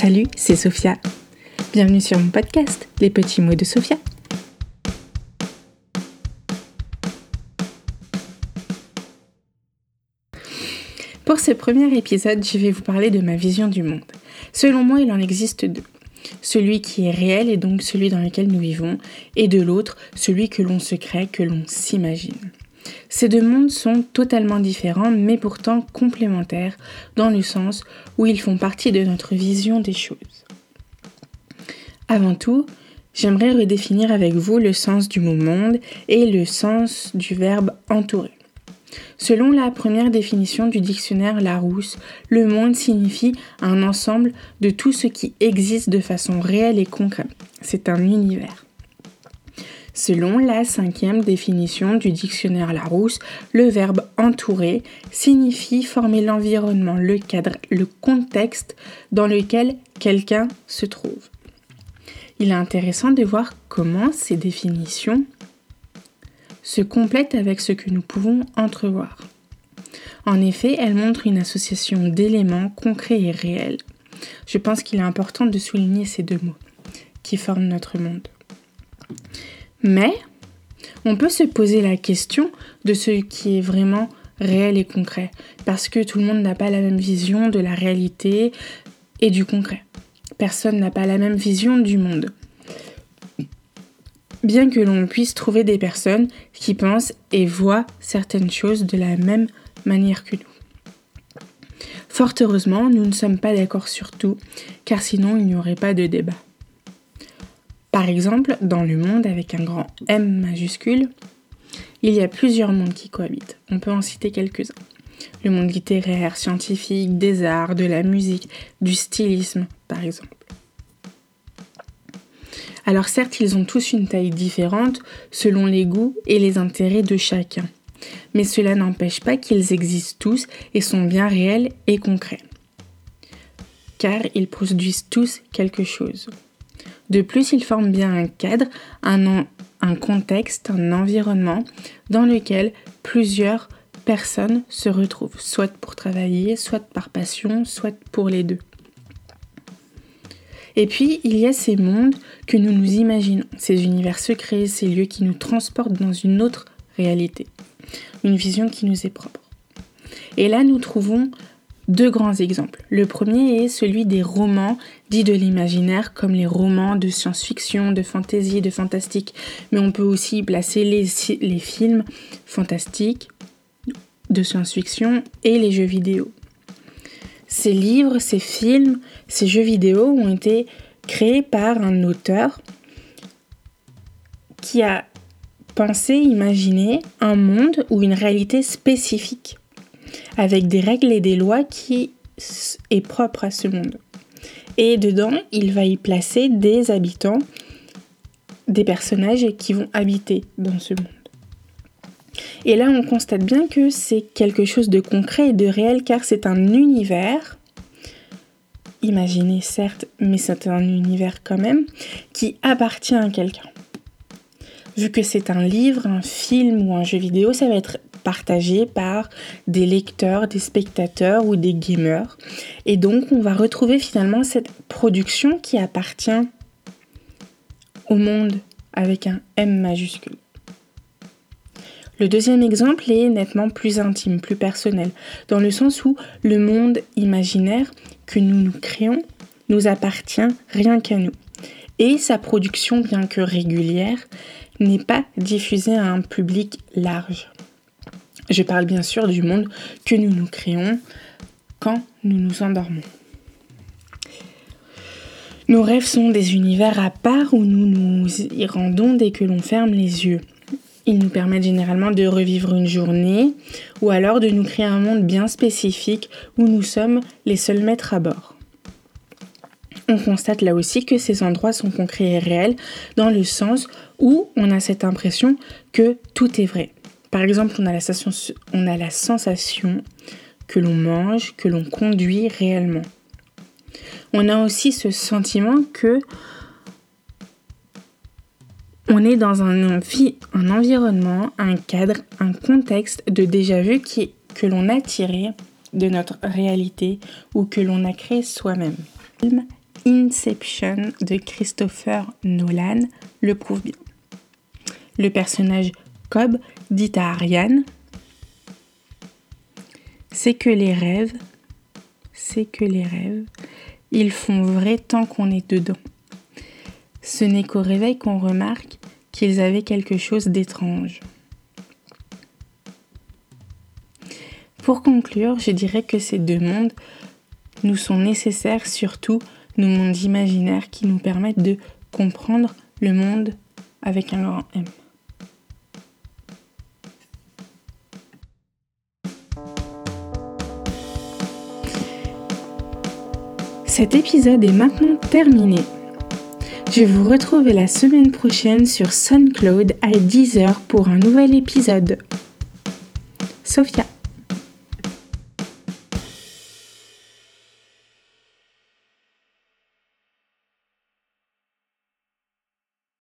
Salut, c'est Sophia. Bienvenue sur mon podcast, Les petits mots de Sophia. Pour ce premier épisode, je vais vous parler de ma vision du monde. Selon moi, il en existe deux. Celui qui est réel et donc celui dans lequel nous vivons, et de l'autre, celui que l'on se crée, que l'on s'imagine. Ces deux mondes sont totalement différents mais pourtant complémentaires dans le sens où ils font partie de notre vision des choses. Avant tout, j'aimerais redéfinir avec vous le sens du mot monde et le sens du verbe entourer. Selon la première définition du dictionnaire Larousse, le monde signifie un ensemble de tout ce qui existe de façon réelle et concrète. C'est un univers. Selon la cinquième définition du dictionnaire Larousse, le verbe entourer signifie former l'environnement, le cadre, le contexte dans lequel quelqu'un se trouve. Il est intéressant de voir comment ces définitions se complètent avec ce que nous pouvons entrevoir. En effet, elles montrent une association d'éléments concrets et réels. Je pense qu'il est important de souligner ces deux mots qui forment notre monde. Mais on peut se poser la question de ce qui est vraiment réel et concret, parce que tout le monde n'a pas la même vision de la réalité et du concret. Personne n'a pas la même vision du monde. Bien que l'on puisse trouver des personnes qui pensent et voient certaines choses de la même manière que nous. Fort heureusement, nous ne sommes pas d'accord sur tout, car sinon il n'y aurait pas de débat. Par exemple, dans le monde avec un grand M majuscule, il y a plusieurs mondes qui cohabitent. On peut en citer quelques-uns. Le monde littéraire, scientifique, des arts, de la musique, du stylisme, par exemple. Alors certes, ils ont tous une taille différente selon les goûts et les intérêts de chacun. Mais cela n'empêche pas qu'ils existent tous et sont bien réels et concrets. Car ils produisent tous quelque chose. De plus, ils forment bien un cadre, un, un contexte, un environnement dans lequel plusieurs personnes se retrouvent, soit pour travailler, soit par passion, soit pour les deux. Et puis, il y a ces mondes que nous nous imaginons, ces univers secrets, ces lieux qui nous transportent dans une autre réalité, une vision qui nous est propre. Et là, nous trouvons deux grands exemples. Le premier est celui des romans dits de l'imaginaire, comme les romans de science-fiction, de fantasy, de fantastique. Mais on peut aussi placer les, les films fantastiques, de science-fiction et les jeux vidéo. Ces livres, ces films, ces jeux vidéo ont été créés par un auteur qui a pensé, imaginé un monde ou une réalité spécifique avec des règles et des lois qui est propre à ce monde. Et dedans, il va y placer des habitants, des personnages qui vont habiter dans ce monde. Et là, on constate bien que c'est quelque chose de concret et de réel car c'est un univers, imaginé certes, mais c'est un univers quand même, qui appartient à quelqu'un. Vu que c'est un livre, un film ou un jeu vidéo, ça va être partagé par des lecteurs, des spectateurs ou des gamers. Et donc on va retrouver finalement cette production qui appartient au monde avec un M majuscule. Le deuxième exemple est nettement plus intime, plus personnel, dans le sens où le monde imaginaire que nous nous créons nous appartient rien qu'à nous. Et sa production, bien que régulière, n'est pas diffusée à un public large. Je parle bien sûr du monde que nous nous créons quand nous nous endormons. Nos rêves sont des univers à part où nous nous y rendons dès que l'on ferme les yeux. Ils nous permettent généralement de revivre une journée ou alors de nous créer un monde bien spécifique où nous sommes les seuls maîtres à bord. On constate là aussi que ces endroits sont concrets et réels dans le sens où on a cette impression que tout est vrai. Par exemple, on a la sensation, que l'on mange, que l'on conduit réellement. On a aussi ce sentiment que on est dans un, environnement, un cadre, un contexte de déjà-vu que l'on a tiré de notre réalité ou que l'on a créé soi-même. Inception de Christopher Nolan le prouve bien. Le personnage Cobb dit à Ariane C'est que les rêves, c'est que les rêves, ils font vrai tant qu'on est dedans. Ce n'est qu'au réveil qu'on remarque qu'ils avaient quelque chose d'étrange. Pour conclure, je dirais que ces deux mondes nous sont nécessaires, surtout nos mondes imaginaires qui nous permettent de comprendre le monde avec un grand M. Cet épisode est maintenant terminé. Je vous retrouve la semaine prochaine sur SoundCloud à 10h pour un nouvel épisode. Sophia.